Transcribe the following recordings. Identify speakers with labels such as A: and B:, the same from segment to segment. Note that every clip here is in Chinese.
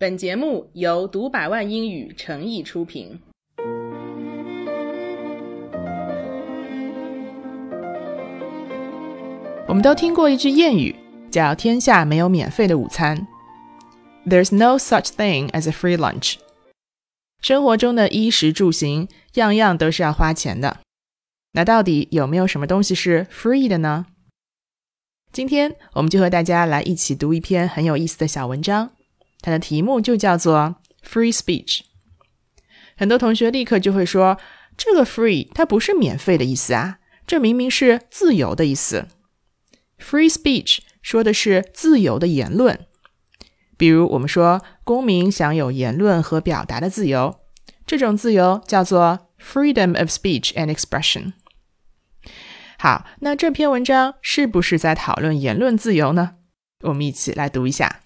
A: 本节目由读百万英语诚意出品。
B: 我们都听过一句谚语，叫“天下没有免费的午餐 ”，There's no such thing as a free lunch。生活中的衣食住行，样样都是要花钱的。那到底有没有什么东西是 free 的呢？今天我们就和大家来一起读一篇很有意思的小文章。它的题目就叫做 free speech。很多同学立刻就会说，这个 free 它不是免费的意思啊，这明明是自由的意思。free speech 说的是自由的言论，比如我们说公民享有言论和表达的自由，这种自由叫做 freedom of speech and expression。好，那这篇文章是不是在讨论言论自由呢？我们一起来读一下。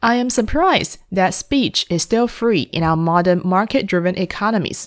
B: I am surprised that speech is still free in our modern market-driven economies.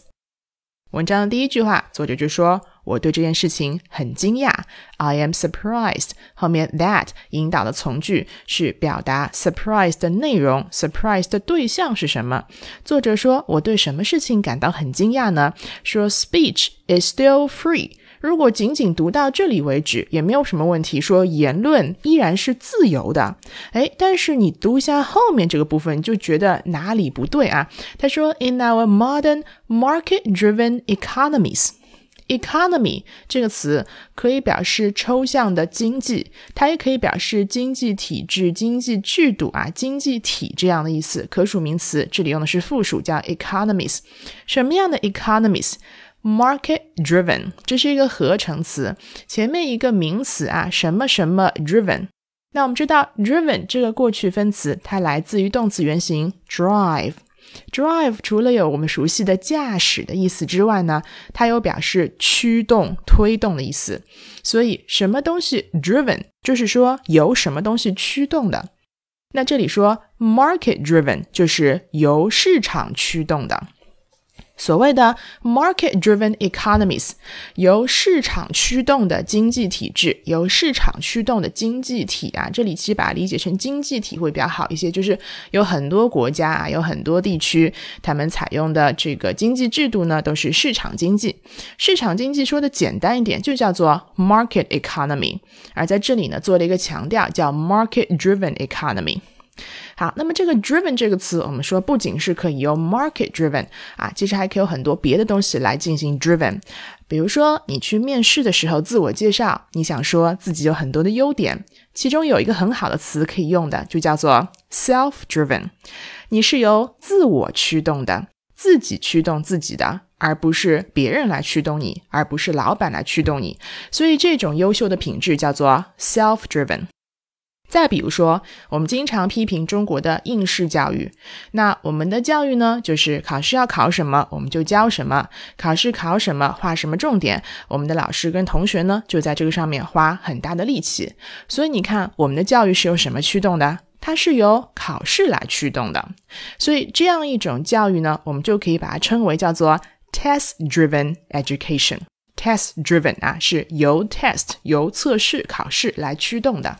B: 文章的第一句话，作者就说：“我对这件事情很惊讶。” I am surprised。后面 that 引导的从句是表达 surprise 的内容，surprise 的对象是什么？作者说：“我对什么事情感到很惊讶呢？”说 speech is still free。 如果仅仅读到这里为止，也没有什么问题。说言论依然是自由的，哎，但是你读一下后面这个部分，就觉得哪里不对啊？他说，In our modern market-driven economies，economy 这个词可以表示抽象的经济，它也可以表示经济体制、经济制度啊、经济体这样的意思。可数名词这里用的是复数，叫 economies。什么样的 economies？” Market driven，这是一个合成词，前面一个名词啊，什么什么 driven。那我们知道 driven 这个过去分词，它来自于动词原形 drive。drive 除了有我们熟悉的驾驶的意思之外呢，它有表示驱动、推动的意思。所以什么东西 driven，就是说由什么东西驱动的。那这里说 market driven，就是由市场驱动的。所谓的 market-driven economies，由市场驱动的经济体制，由市场驱动的经济体啊，这里其实把它理解成经济体会比较好一些。就是有很多国家啊，有很多地区，他们采用的这个经济制度呢，都是市场经济。市场经济说的简单一点，就叫做 market economy。而在这里呢，做了一个强调，叫 market-driven economy。好，那么这个 driven 这个词，我们说不仅是可以用 market driven 啊，其实还可以有很多别的东西来进行 driven。比如说，你去面试的时候自我介绍，你想说自己有很多的优点，其中有一个很好的词可以用的，就叫做 self driven。你是由自我驱动的，自己驱动自己的，而不是别人来驱动你，而不是老板来驱动你。所以这种优秀的品质叫做 self driven。再比如说，我们经常批评中国的应试教育。那我们的教育呢，就是考试要考什么，我们就教什么；考试考什么，画什么重点，我们的老师跟同学呢，就在这个上面花很大的力气。所以你看，我们的教育是由什么驱动的？它是由考试来驱动的。所以这样一种教育呢，我们就可以把它称为叫做 test-driven education。test-driven 啊，是由 test 由测试考试来驱动的。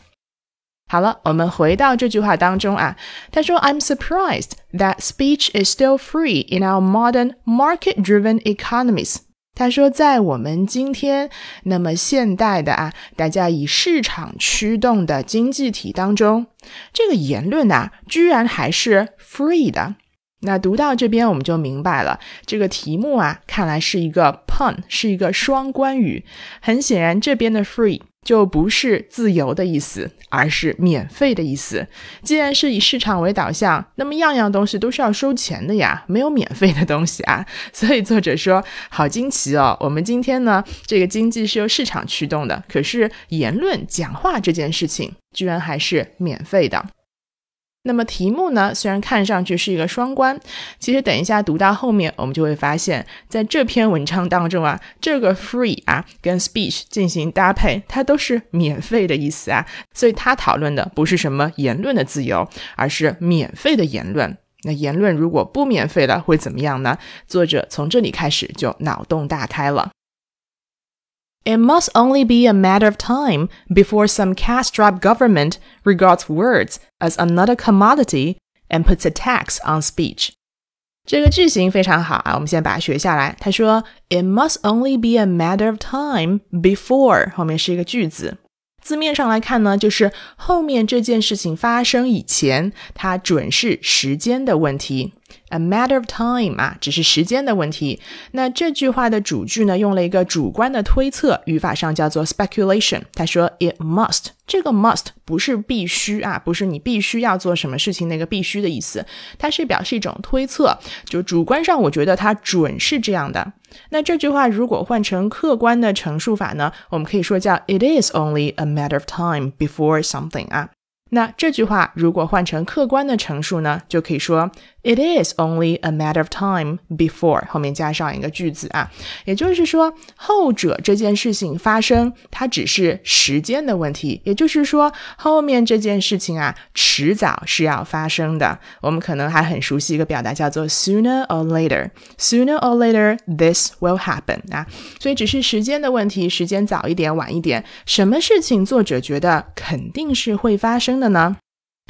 B: 好了，我们回到这句话当中啊。他说：“I'm surprised that speech is still free in our modern market-driven economies。”他说，在我们今天那么现代的啊，大家以市场驱动的经济体当中，这个言论呐，居然还是 free 的。那读到这边，我们就明白了，这个题目啊，看来是一个 pun，是一个双关语。很显然，这边的 free。就不是自由的意思，而是免费的意思。既然是以市场为导向，那么样样东西都是要收钱的呀，没有免费的东西啊。所以作者说，好惊奇哦，我们今天呢，这个经济是由市场驱动的，可是言论讲话这件事情，居然还是免费的。那么题目呢？虽然看上去是一个双关，其实等一下读到后面，我们就会发现，在这篇文章当中啊，这个 free 啊跟 speech 进行搭配，它都是免费的意思啊。所以它讨论的不是什么言论的自由，而是免费的言论。那言论如果不免费了，会怎么样呢？作者从这里开始就脑洞大开了。It must only be a matter of time before some cash-strapped government regards words as another commodity and puts a tax on speech. 这个句型非常好啊，我们先把它学下来。他说，It must only be a matter of time before 后面是一个句子。 字面上来看呢，就是后面这件事情发生以前，它准是时间的问题。A matter of time 啊，只是时间的问题。那这句话的主句呢，用了一个主观的推测，语法上叫做 speculation。他说，It must，这个 must 不是必须啊，不是你必须要做什么事情那个必须的意思，它是表示一种推测，就主观上我觉得它准是这样的。那这句话如果换成客观的陈述法呢，我们可以说叫 It is only a matter of time before something 啊。那这句话如果换成客观的陈述呢，就可以说 It is only a matter of time before 后面加上一个句子啊，也就是说后者这件事情发生，它只是时间的问题。也就是说后面这件事情啊，迟早是要发生的。我们可能还很熟悉一个表达叫做 sooner or later，sooner or later this will happen 啊，所以只是时间的问题，时间早一点晚一点，什么事情作者觉得肯定是会发生的呢？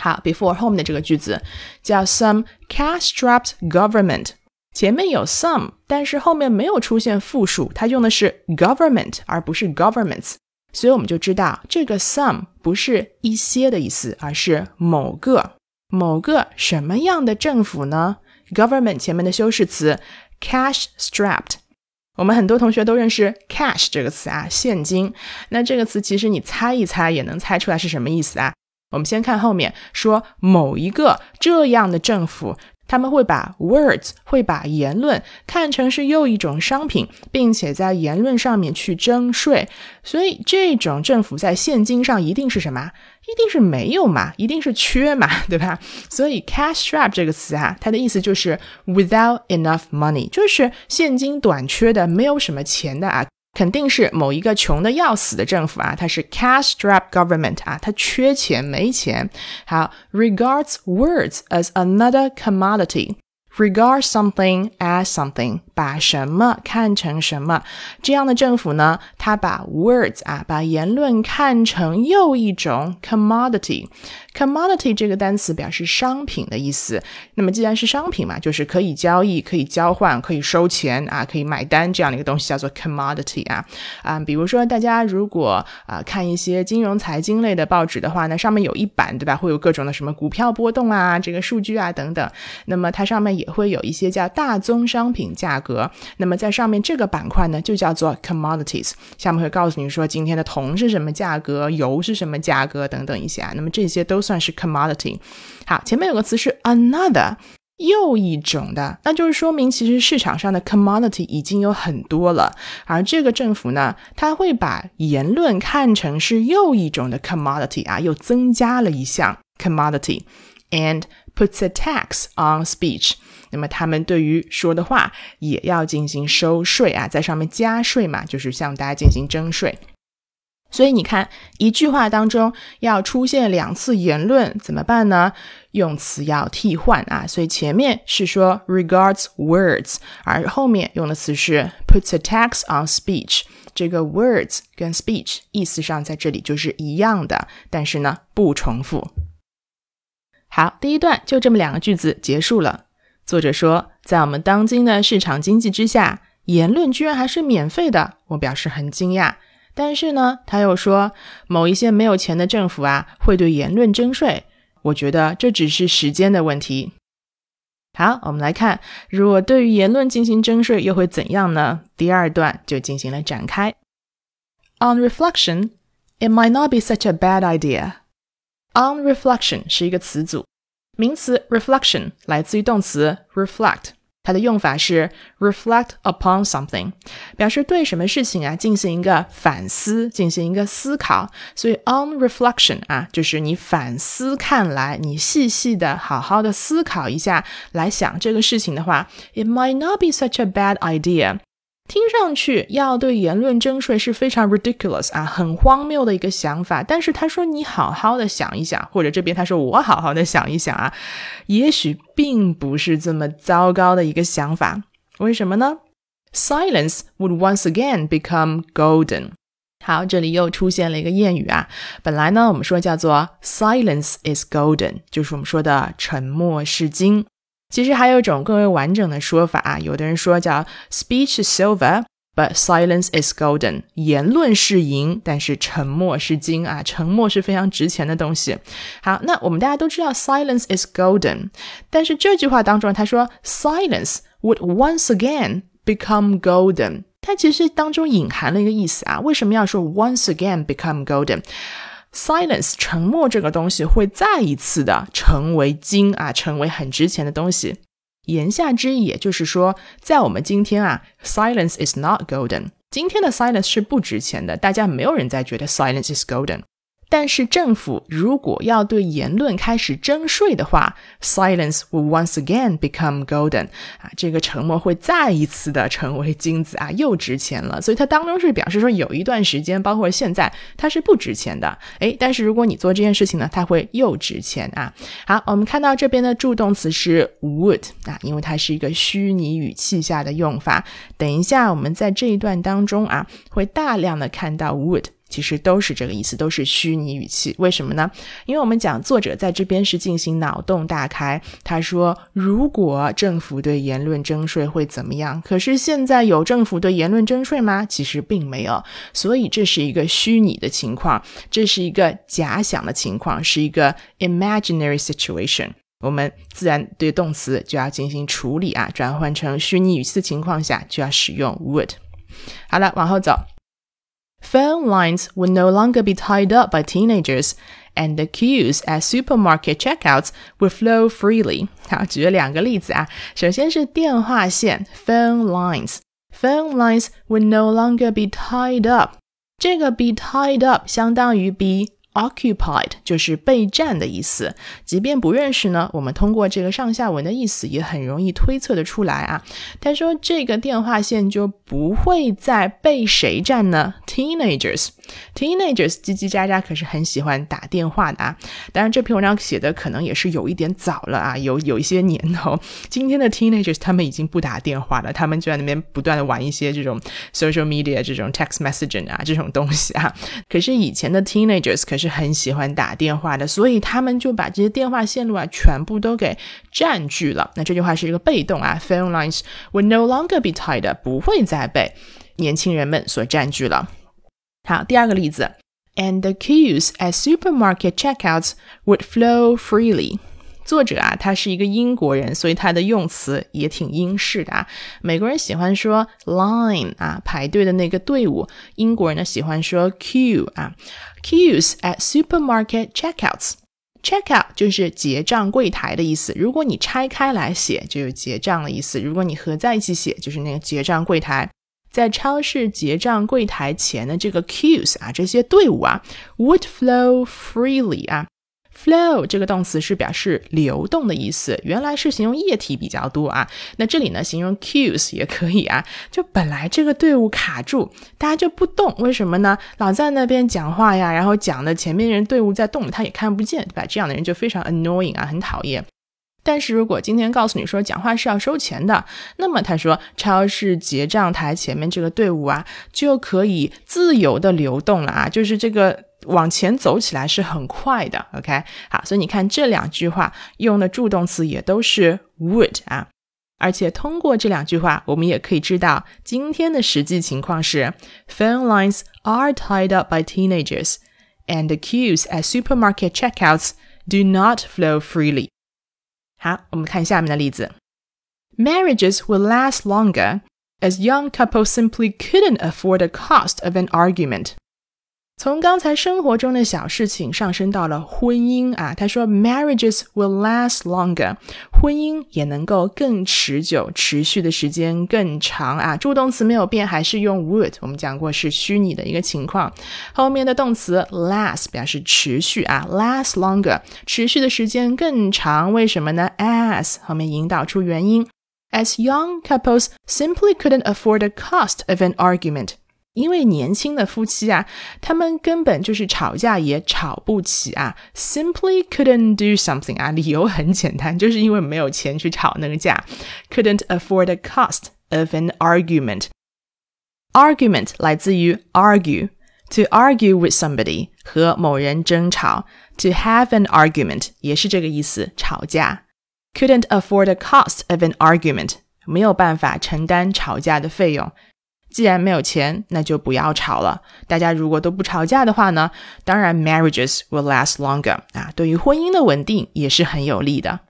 B: 好，before 后面的这个句子叫 some cash-strapped government，前面有 some，但是后面没有出现复数，它用的是 government 而不是 governments，所以我们就知道这个 some 不是一些的意思，而是某个某个什么样的政府呢？government 前面的修饰词 cash-strapped，我们很多同学都认识 cash 这个词啊，现金。那这个词其实你猜一猜也能猜出来是什么意思啊？我们先看后面说某一个这样的政府，他们会把 words 会把言论看成是又一种商品，并且在言论上面去征税。所以这种政府在现金上一定是什么？一定是没有嘛？一定是缺嘛？对吧？所以 cash trap 这个词啊，它的意思就是 without enough money，就是现金短缺的，没有什么钱的啊。肯定是某一个穷的要死的政府啊，它是 cash-strapped government 啊，它缺钱没钱。好，regards words as another commodity。regard something as something， 把什么看成什么，这样的政府呢？他把 words 啊，把言论看成又一种 commodity。commodity 这个单词表示商品的意思。那么既然是商品嘛，就是可以交易、可以交换、可以收钱啊、可以买单这样的一个东西，叫做 commodity 啊啊。比如说大家如果啊看一些金融财经类的报纸的话呢，上面有一版对吧？会有各种的什么股票波动啊、这个数据啊等等。那么它上面也会有一些叫大宗商品价格。那么在上面这个板块呢，就叫做 commodities。下面会告诉你说今天的铜是什么价格，油是什么价格等等一些啊。那么这些都。算是 commodity。好，前面有个词是 another，又一种的，那就是说明其实市场上的 commodity 已经有很多了，而这个政府呢，他会把言论看成是又一种的 commodity 啊，又增加了一项 commodity，and puts a tax on speech。那么他们对于说的话也要进行收税啊，在上面加税嘛，就是向大家进行征税。所以你看，一句话当中要出现两次言论怎么办呢？用词要替换啊。所以前面是说 regards words，而后面用的词是 puts a tax on speech。这个 words 跟 speech 意思上在这里就是一样的，但是呢不重复。好，第一段就这么两个句子结束了。作者说，在我们当今的市场经济之下，言论居然还是免费的，我表示很惊讶。但是呢，他又说某一些没有钱的政府啊，会对言论征税。我觉得这只是时间的问题。好，我们来看，如果对于言论进行征税，又会怎样呢？第二段就进行了展开。On reflection, it might not be such a bad idea. On reflection 是一个词组，名词 reflection 来自于动词 reflect。它的用法是 reflect upon something，表示对什么事情啊进行一个反思，进行一个思考。所以 on reflection 啊，就是你反思看来，你细细的、好好的思考一下，来想这个事情的话，it might not be such a bad idea。听上去要对言论征税是非常 ridiculous 啊，很荒谬的一个想法。但是他说你好好的想一想，或者这边他说我好好的想一想啊，也许并不是这么糟糕的一个想法。为什么呢？Silence would once again become golden。好，这里又出现了一个谚语啊。本来呢，我们说叫做 “silence is golden”，就是我们说的沉默是金。其实还有一种更为完整的说法啊，有的人说叫 “speech is silver”，but silence is golden。言论是银，但是沉默是金啊，沉默是非常值钱的东西。好，那我们大家都知道 “silence is golden”，但是这句话当中他说 “silence would once again become golden”。它其实当中隐含了一个意思啊，为什么要说 once again become golden"？Silence，沉默这个东西会再一次的成为金啊，成为很值钱的东西。言下之意也就是说，在我们今天啊，silence is not golden。今天的 silence 是不值钱的，大家没有人在觉得 silence is golden。但是政府如果要对言论开始征税的话，silence will once again become golden 啊，这个沉默会再一次的成为金子啊，又值钱了。所以它当中是表示说，有一段时间，包括现在，它是不值钱的。诶，但是如果你做这件事情呢，它会又值钱啊。好，我们看到这边的助动词是 would 啊，因为它是一个虚拟语气下的用法。等一下，我们在这一段当中啊，会大量的看到 would。其实都是这个意思，都是虚拟语气。为什么呢？因为我们讲作者在这边是进行脑洞大开。他说：“如果政府对言论征税会怎么样？”可是现在有政府对言论征税吗？其实并没有。所以这是一个虚拟的情况，这是一个假想的情况，是一个 imaginary situation。我们自然对动词就要进行处理啊，转换成虚拟语气的情况下就要使用 would。好了，往后走。Phone lines would no longer be tied up by teenagers, and the queues at supermarket checkouts would flow freely. 好，举了两个例子啊。首先是电话线 （phone lines）。Phone lines would no longer be tied up。这个 be tied up 相当于 be Occupied 就是被占的意思。即便不认识呢，我们通过这个上下文的意思也很容易推测的出来啊。他说这个电话线就不会再被谁占呢？Teenagers，teenagers 叽叽喳喳可是很喜欢打电话的啊。当然这篇文章写的可能也是有一点早了啊，有有一些年头。今天的 teenagers 他们已经不打电话了，他们就在那边不断的玩一些这种 social media 这种 text messaging 啊这种东西啊。可是以前的 teenagers 可是。是很喜欢打电话的，所以他们就把这些电话线路啊全部都给占据了。那这句话是一个被动啊，phone lines will no longer be tied，不会再被年轻人们所占据了。好，第二个例子，and the queues at supermarket checkouts would flow freely。作者啊，他是一个英国人，所以他的用词也挺英式的啊。美国人喜欢说 line 啊，排队的那个队伍；英国人呢喜欢说 queue 啊，queues at supermarket checkouts。checkout 就是结账柜台的意思。如果你拆开来写，就有结账的意思；如果你合在一起写，就是那个结账柜台。在超市结账柜台前的这个 queues 啊，这些队伍啊，would flow freely 啊。Flow 这个动词是表示流动的意思，原来是形容液体比较多啊。那这里呢，形容 queues 也可以啊。就本来这个队伍卡住，大家就不动，为什么呢？老在那边讲话呀，然后讲的前面人队伍在动，他也看不见，对吧？这样的人就非常 annoying 啊，很讨厌。但是如果今天告诉你说讲话是要收钱的，那么他说超市结账台前面这个队伍啊，就可以自由的流动了啊，就是这个。往前走起来是很快的，OK，好，所以你看这两句话用的助动词也都是 would 啊，而且通过这两句话，我们也可以知道今天的实际情况是 phone lines are tied up by teenagers and the queues at supermarket checkouts do not flow freely。好，我们看下面的例子，marriages will last longer as young couples simply couldn't afford the cost of an argument。 从刚才生活中的小事情上升到了婚姻啊，他说，marriages will last longer，婚姻也能够更持久，持续的时间更长啊。助动词没有变，还是用 would，我们讲过是虚拟的一个情况。后面的动词 last 表示持续啊，last longer，持续的时间更长。为什么呢？as 后面引导出原因，as young couples simply couldn't afford the cost of an argument。因为年轻的夫妻啊，他们根本就是吵架也吵不起啊，simply couldn't do something 啊，理由很简单，就是因为没有钱去吵那个架，couldn't afford the cost of an argument。argument 来自于 argue， to argue with somebody 和某人争吵，to have an argument 也是这个意思，吵架。Couldn't afford the cost of an argument 没有办法承担吵架的费用。 既然没有钱，那就不要吵了。大家如果都不吵架的话呢，当然 marriages will last longer 啊，对于婚姻的稳定也是很有利的。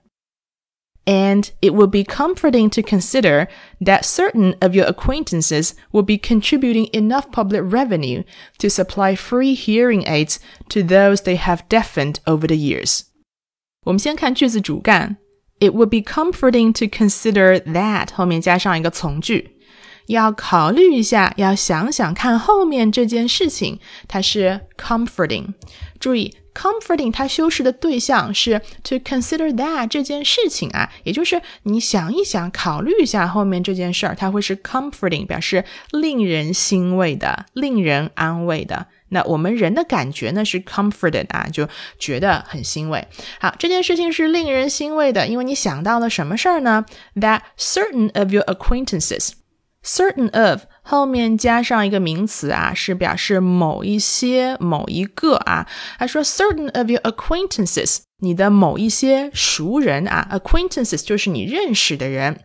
B: And it would be comforting to consider that certain of your acquaintances will be contributing enough public revenue to supply free hearing aids to those they have deafened over the years. 我们先看句子主干，It would be comforting to consider that 后面加上一个从句。 要考虑一下，要想想看后面这件事情，它是 comforting。注意，comforting 它修饰的对象是 to consider that 这件事情啊，也就是你想一想，考虑一下后面这件事儿，它会是 comforting，表示令人欣慰的、令人安慰的。那我们人的感觉呢是 comforted 啊，就觉得很欣慰。好，这件事情是令人欣慰的，因为你想到了什么事儿呢？That certain of your acquaintances。certain of 后面加上一个名词啊，是表示某一些、某一个啊。他说 certain of your acquaintances，你的某一些熟人啊，acquaintances 就是你认识的人。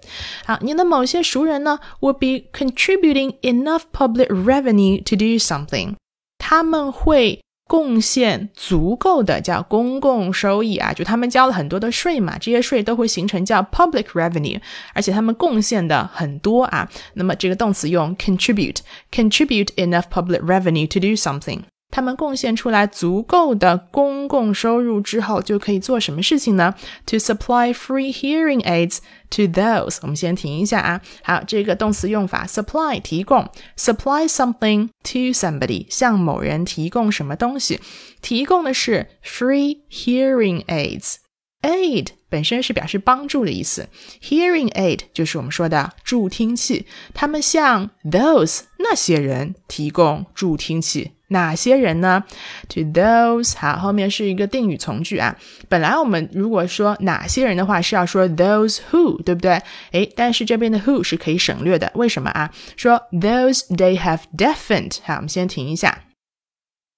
B: 好，你的某些熟人呢，would be contributing enough public revenue to do something，他们会。 贡献足够的叫公共收益啊，就他们交了很多的税嘛，这些税都会形成叫 public revenue，而且他们贡献的很多啊。那么这个动词用 contribute，contribute enough public revenue to do something。他们贡献出来足够的公共收入之后，就可以做什么事情呢？To supply free hearing aids to those。我们先停一下啊。好，这个动词用法，supply 提供，supply something to somebody，向某人提供什么东西？提供的是 free hearing aids。aid 本身是表示帮助的意思，hearing aid 就是我们说的助听器。他们向 those 那些人提供助听器。哪些人呢？To those，好，后面是一个定语从句啊。本来我们如果说哪些人的话，是要说 those who，对不对？诶，但是这边的 who 是可以省略的，为什么啊？说 those they have deafened，好，我们先停一下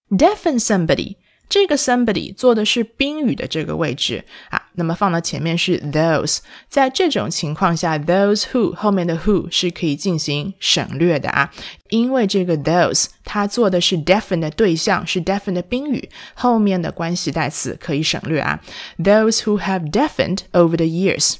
B: ，deafen somebody。这个 somebody 做的是宾语的这个位置啊，那么放到前面是 those，在这种情况下，those who 后面的 who 是可以进行省略的啊，因为这个 those 它做的是 definite 的对象，是 definite 的宾语，后面的关系代词可以省略啊。Those who have deafened over the years，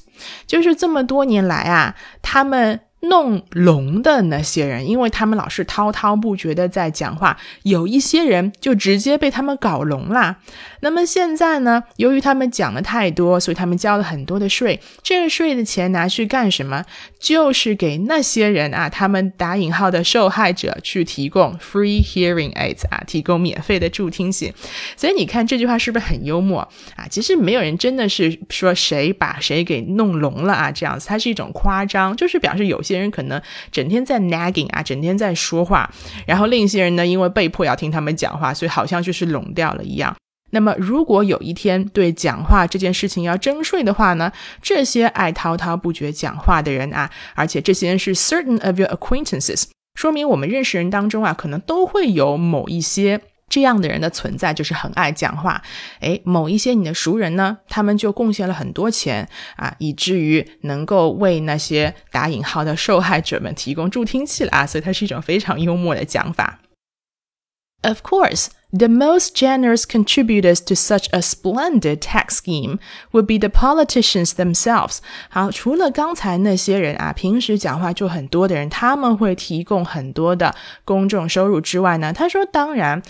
B: 就是这么多年来啊，他们。弄聋的那些人，因为他们老是滔滔不绝的在讲话，有一些人就直接被他们搞聋啦。那么现在呢？由于他们讲的太多，所以他们交了很多的税。这个税的钱拿去干什么？就是给那些人啊，他们打引号的受害者去提供 free hearing aids 啊，提供免费的助听器。所以你看这句话是不是很幽默啊？其实没有人真的是说谁把谁给弄聋了啊，这样子，它是一种夸张，就是表示有些。些人可能整天在 nagging 啊，整天在说话，然后另一些人呢，因为被迫要听他们讲话，所以好像就是聋掉了一样。那么，如果有一天对讲话这件事情要征税的话呢，这些爱滔滔不绝讲话的人啊，而且这些人是 certain of your acquaintances，说明我们认识人当中啊，可能都会有某一些。这样的人的存在就是很爱讲话，诶，某一些你的熟人呢，他们就贡献了很多钱啊，以至于能够为那些打引号的受害者们提供助听器了啊，所以它是一种非常幽默的讲法。Of course. The most generous contributors to such a splendid tax scheme would be the politicians themselves。好，除了刚才那些人啊，平时讲话就很多的人，他们会提供很多的公众收入之外呢，他说，当然，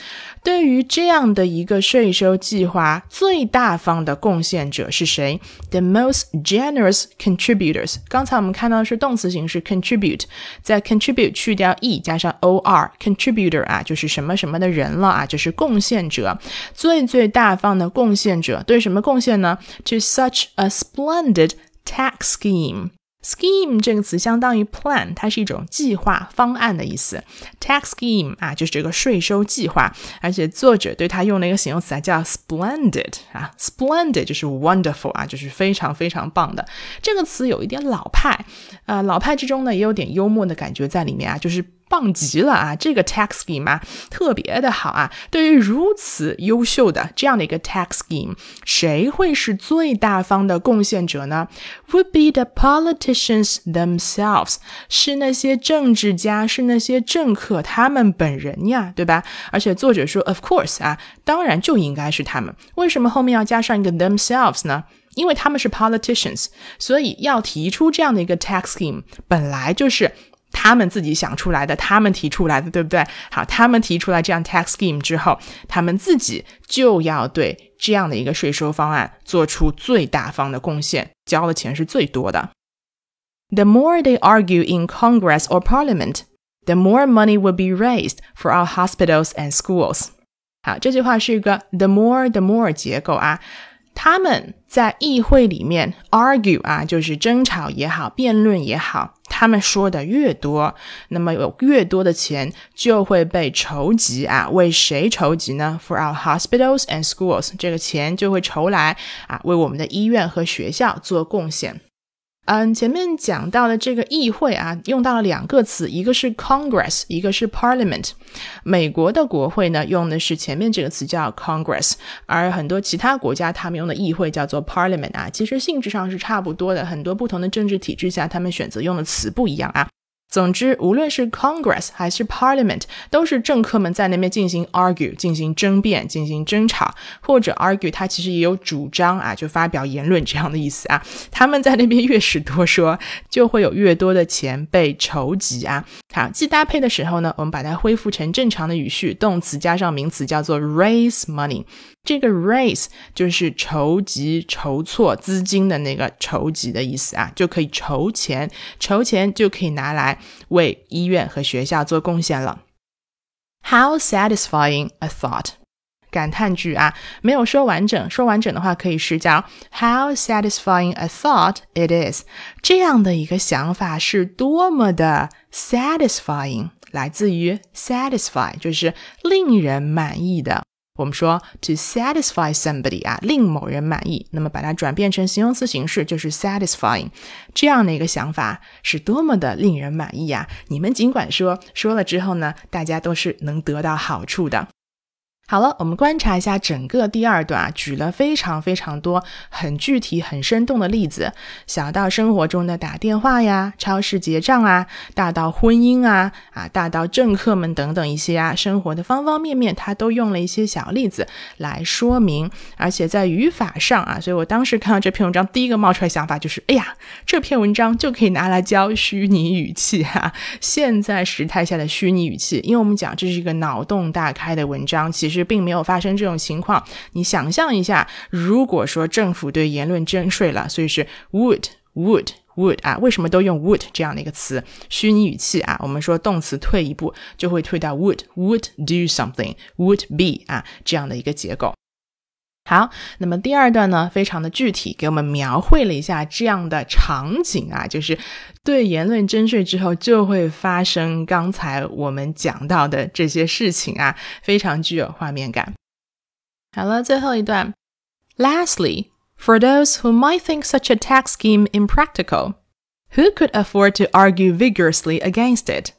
B: 对于这样的一个税收计划，最大方的贡献者是谁？The most generous contributors。刚才我们看到的是动词形式 contribute，在 contribute 去掉 e 加上 o r，contributor 啊，就是什么什么的人了啊，就是。贡献者，最最大方的贡献者，对什么贡献呢？To such a splendid tax scheme。Scheme 这个词相当于 plan，它是一种计划、方案的意思。Tax scheme 啊，就是这个税收计划。而且作者对它用了一个形容词啊，叫 splendid 啊，splendid 就是 wonderful 啊，就是非常非常棒的。这个词有一点老派，呃，老派之中呢也有点幽默的感觉在里面啊，就是。棒极了啊！这个 tax scheme 啊，特别的好啊！对于如此优秀的这样的一个 tax scheme，谁会是最大方的贡献者呢？Would be the politicians themselves，是那些政治家，是那些政客他们本人呀，对吧？而且作者说，of course 啊，当然就应该是他们。为什么后面要加上一个 themselves 呢？因为他们是 politicians，所以要提出这样的一个 tax scheme，本来就是他们自己想出来的，他们提出来的，对不对？好，他们提出来这样 tax scheme 之后，他们自己就要对这样的一个税收方案做出最大方的贡献，交的钱是最多的。The more they argue in Congress or Parliament, the more money will be raised for our hospitals and schools。好，这句话是一个 the more the more 结构啊。他们在议会里面 argue 啊，就是争吵也好，辩论也好，他们说的越多，那么有越多的钱就会被筹集啊。为谁筹集呢？For our hospitals and schools，这个钱就会筹来啊，为我们的医院和学校做贡献。嗯，前面讲到的这个议会啊，用到了两个词，一个是 Congress，一个是 Parliament。美国的国会呢，用的是前面这个词叫 Congress，而很多其他国家他们用的议会叫做 Parliament 啊，其实性质上是差不多的，很多不同的政治体制下，他们选择用的词不一样啊。总之，无论是 Congress 还是 Parliament，都是政客们在那边进行 argue、进行争辩、进行争吵，或者 argue，他其实也有主张啊，就发表言论这样的意思啊。他们在那边越是多说，就会有越多的钱被筹集啊。好，记搭配的时候呢，我们把它恢复成正常的语序，动词加上名词叫做 raise money。这个 raise 就是筹集、筹措资金的那个筹集的意思啊，就可以筹钱，筹钱就可以拿来为医院和学校做贡献了。How satisfying a thought！感叹句啊，没有说完整，说完整的话可以是叫 How satisfying a thought it is！这样的一个想法是多么的 satisfying，来自于 satisfy，就是令人满意的。我们说 to satisfy somebody 啊，令某人满意，那么把它转变成形容词形式就是 satisfying，这样的一个想法是多么的令人满意呀！你们尽管说，说了之后呢，大家都是能得到好处的。好了，我们观察一下整个第二段啊，举了非常非常多很具体、很生动的例子，小到生活中的打电话呀、超市结账啊，大到婚姻啊啊，大到政客们等等一些啊，生活的方方面面，他都用了一些小例子来说明。而且在语法上啊，所以我当时看到这篇文章，第一个冒出来想法就是：哎呀，这篇文章就可以拿来教虚拟语气哈。现在时态下的虚拟语气，因为我们讲这是一个脑洞大开的文章，其实。并没有发生这种情况。你想象一下，如果说政府对言论征税了，所以是 would would would 啊，为什么都用 would 这样的一个词？虚拟语气啊，我们说动词退一步就会退到 would would do something would be 啊这样的一个结构。好，那么第二段呢，非常的具体，给我们描绘了一下这样的场景啊，就是对言论征税之后就会发生刚才我们讲到的这些事情啊，非常具有画面感。好了，最后一段，Lastly, for those who might think such a tax scheme impractical, who could afford to argue vigorously against it?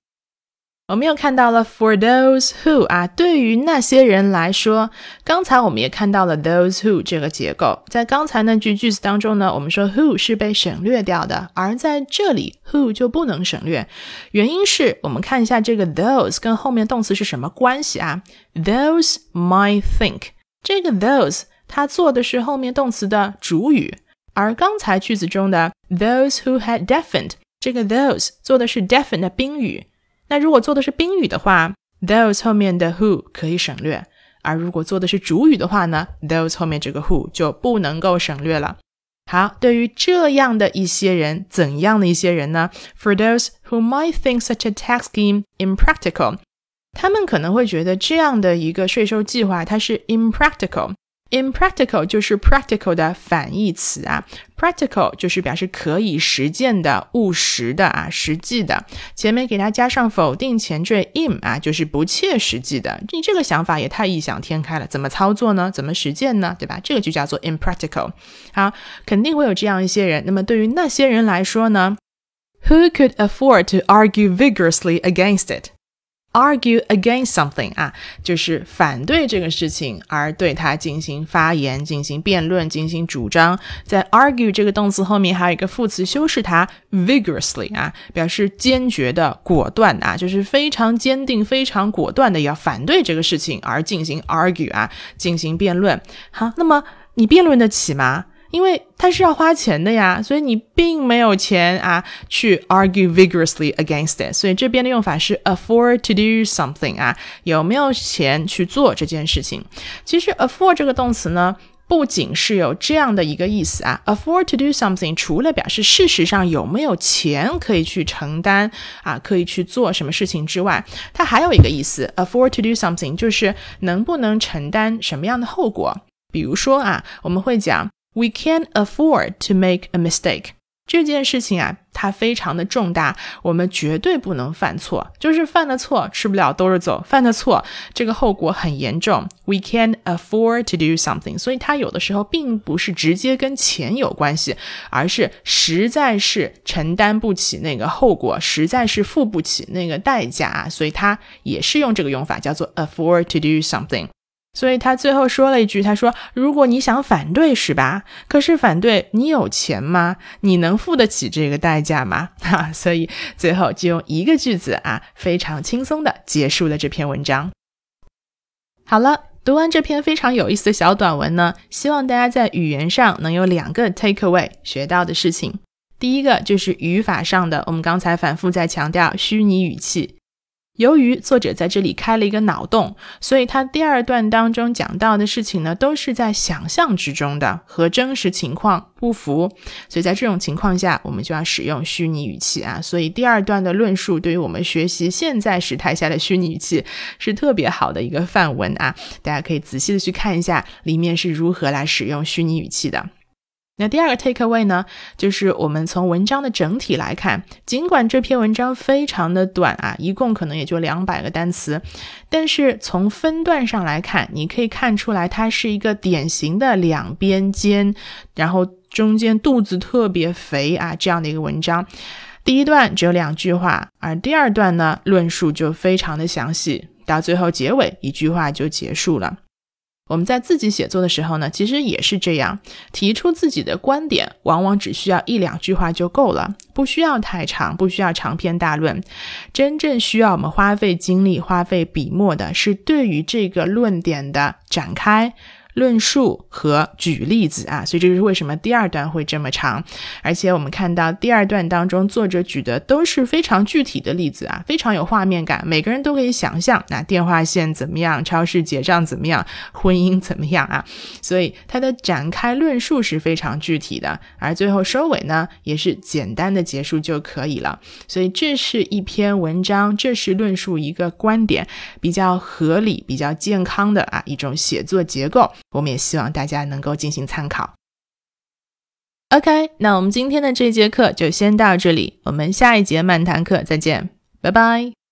B: 我们又看到了 for those who 啊，对于那些人来说，刚才我们也看到了 those who 这个结构，在刚才那句句子当中呢，我们说 who 是被省略掉的，而在这里 who 就不能省略，原因是我们看一下这个 those 跟后面动词是什么关系啊？those might think 这个 those 它做的是后面动词的主语，而刚才句子中的 those who had deafened 这个 those 做的是 deafened 的宾语。那如果做的是宾语的话，those 后面的 who 可以省略；而如果做的是主语的话呢，those 后面这个 who 就不能够省略了。好，对于这样的一些人，怎样的一些人呢？For those who might think such a tax scheme impractical，他们可能会觉得这样的一个税收计划它是 impractical。Impractical 就是 practical 的反义词啊，practical 就是表示可以实践的、务实的啊、实际的。前面给它加上否定前缀 im 啊，就是不切实际的。你这个想法也太异想天开了，怎么操作呢？怎么实践呢？对吧？这个就叫做 impractical。好，肯定会有这样一些人。那么对于那些人来说呢？Who could afford to argue vigorously against it？Argue against something 啊，就是反对这个事情而对它进行发言、进行辩论、进行主张。在 argue 这个动词后面还有一个副词修饰它 vigorously 啊，表示坚决的、果断啊，就是非常坚定、非常果断的要反对这个事情而进行 argue 啊，进行辩论。好，那么你辩论得起吗？因为它是要花钱的呀，所以你并没有钱啊去 argue vigorously against it。所以这边的用法是 afford to do something 啊，有没有钱去做这件事情？其实 afford 这个动词呢，不仅是有这样的一个意思啊，afford to do something 除了表示事实上有没有钱可以去承担啊，可以去做什么事情之外，它还有一个意思，afford to do something 就是能不能承担什么样的后果。比如说啊，我们会讲。We can't afford to make a mistake。这件事情啊，它非常的重大，我们绝对不能犯错。就是犯了错，吃不了兜着走。犯了错，这个后果很严重。We can't afford to do something。所以它有的时候并不是直接跟钱有关系，而是实在是承担不起那个后果，实在是付不起那个代价。所以它也是用这个用法，叫做 afford to do something。所以他最后说了一句：“他说，如果你想反对是吧？可是反对你有钱吗？你能付得起这个代价吗？哈！所以最后就用一个句子啊，非常轻松的结束了这篇文章。好了，读完这篇非常有意思的小短文呢，希望大家在语言上能有两个 take away 学到的事情。第一个就是语法上的，我们刚才反复在强调虚拟语气。”由于作者在这里开了一个脑洞，所以他第二段当中讲到的事情呢，都是在想象之中的，和真实情况不符。所以在这种情况下，我们就要使用虚拟语气啊。所以第二段的论述对于我们学习现在时态下的虚拟语气是特别好的一个范文啊。大家可以仔细的去看一下里面是如何来使用虚拟语气的。那第二个 take away 呢，就是我们从文章的整体来看，尽管这篇文章非常的短啊，一共可能也就两百个单词，但是从分段上来看，你可以看出来它是一个典型的两边尖，然后中间肚子特别肥啊这样的一个文章。第一段只有两句话，而第二段呢，论述就非常的详细，到最后结尾一句话就结束了。我们在自己写作的时候呢，其实也是这样，提出自己的观点，往往只需要一两句话就够了，不需要太长，不需要长篇大论。真正需要我们花费精力、花费笔墨的，是对于这个论点的展开。论述和举例子啊，所以这就是为什么第二段会这么长。而且我们看到第二段当中，作者举的都是非常具体的例子啊，非常有画面感，每个人都可以想象，那电话线怎么样，超市结账怎么样，婚姻怎么样啊？所以它的展开论述是非常具体的，而最后收尾呢，也是简单的结束就可以了。所以这是一篇文章，这是论述一个观点比较合理、比较健康的啊一种写作结构。我们也希望大家能够进行参考。OK，那我们今天的这节课就先到这里，我们下一节漫谈课再见，拜拜。